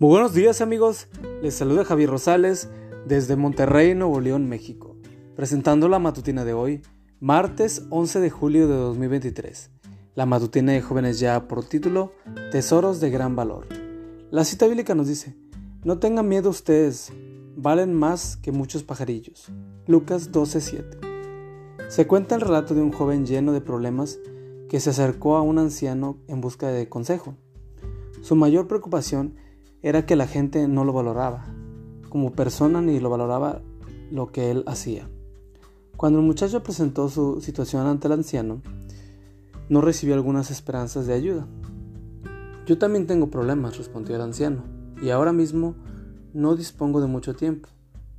Muy buenos días amigos, les saluda Javier Rosales desde Monterrey, Nuevo León, México, presentando la matutina de hoy, martes 11 de julio de 2023. La matutina de jóvenes ya por título Tesoros de gran valor. La cita bíblica nos dice, no tengan miedo ustedes, valen más que muchos pajarillos. Lucas 12:7. Se cuenta el relato de un joven lleno de problemas que se acercó a un anciano en busca de consejo. Su mayor preocupación era que la gente no lo valoraba como persona ni lo valoraba lo que él hacía. Cuando el muchacho presentó su situación ante el anciano, no recibió algunas esperanzas de ayuda. Yo también tengo problemas, respondió el anciano, y ahora mismo no dispongo de mucho tiempo.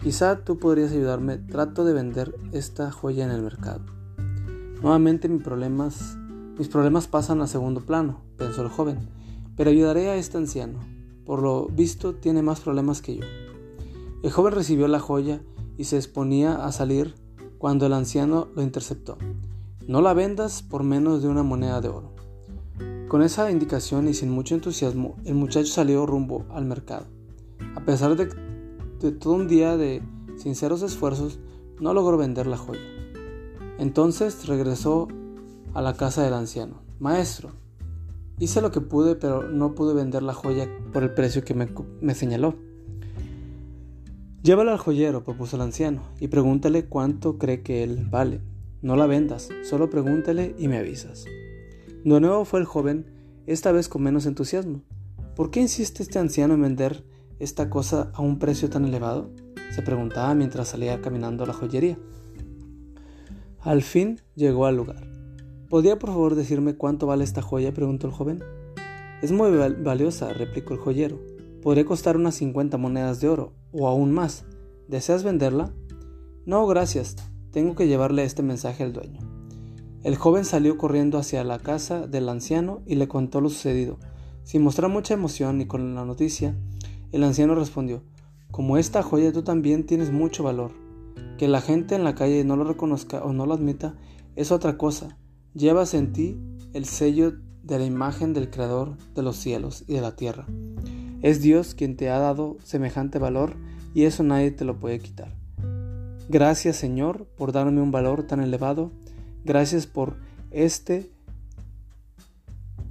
Quizá tú podrías ayudarme, trato de vender esta joya en el mercado. Nuevamente mis problemas, mis problemas pasan a segundo plano, pensó el joven, pero ayudaré a este anciano. Por lo visto tiene más problemas que yo. El joven recibió la joya y se exponía a salir cuando el anciano lo interceptó. No la vendas por menos de una moneda de oro. Con esa indicación y sin mucho entusiasmo, el muchacho salió rumbo al mercado. A pesar de, de todo un día de sinceros esfuerzos, no logró vender la joya. Entonces regresó a la casa del anciano. Maestro, Hice lo que pude, pero no pude vender la joya por el precio que me, señaló. Llévala al joyero, propuso el anciano, y pregúntale cuánto cree que él vale. No la vendas, solo pregúntale y me avisas. De nuevo fue el joven, esta vez con menos entusiasmo. ¿Por qué insiste este anciano en vender esta cosa a un precio tan elevado? se preguntaba mientras salía caminando a la joyería. Al fin llegó al lugar. ¿Podría por favor decirme cuánto vale esta joya? preguntó el joven. Es muy valiosa, replicó el joyero. Podría costar unas 50 monedas de oro, o aún más. ¿Deseas venderla? No, gracias. Tengo que llevarle este mensaje al dueño. El joven salió corriendo hacia la casa del anciano y le contó lo sucedido. Sin mostrar mucha emoción y con la noticia, el anciano respondió, Como esta joya tú también tienes mucho valor. Que la gente en la calle no lo reconozca o no lo admita es otra cosa Llevas en ti el sello de la imagen del Creador de los cielos y de la tierra. Es Dios quien te ha dado semejante valor y eso nadie te lo puede quitar. Gracias Señor por darme un valor tan elevado. Gracias por este.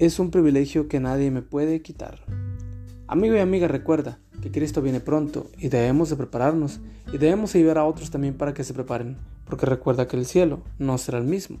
Es un privilegio que nadie me puede quitar. Amigo y amiga, recuerda que Cristo viene pronto y debemos de prepararnos y debemos ayudar a otros también para que se preparen, porque recuerda que el cielo no será el mismo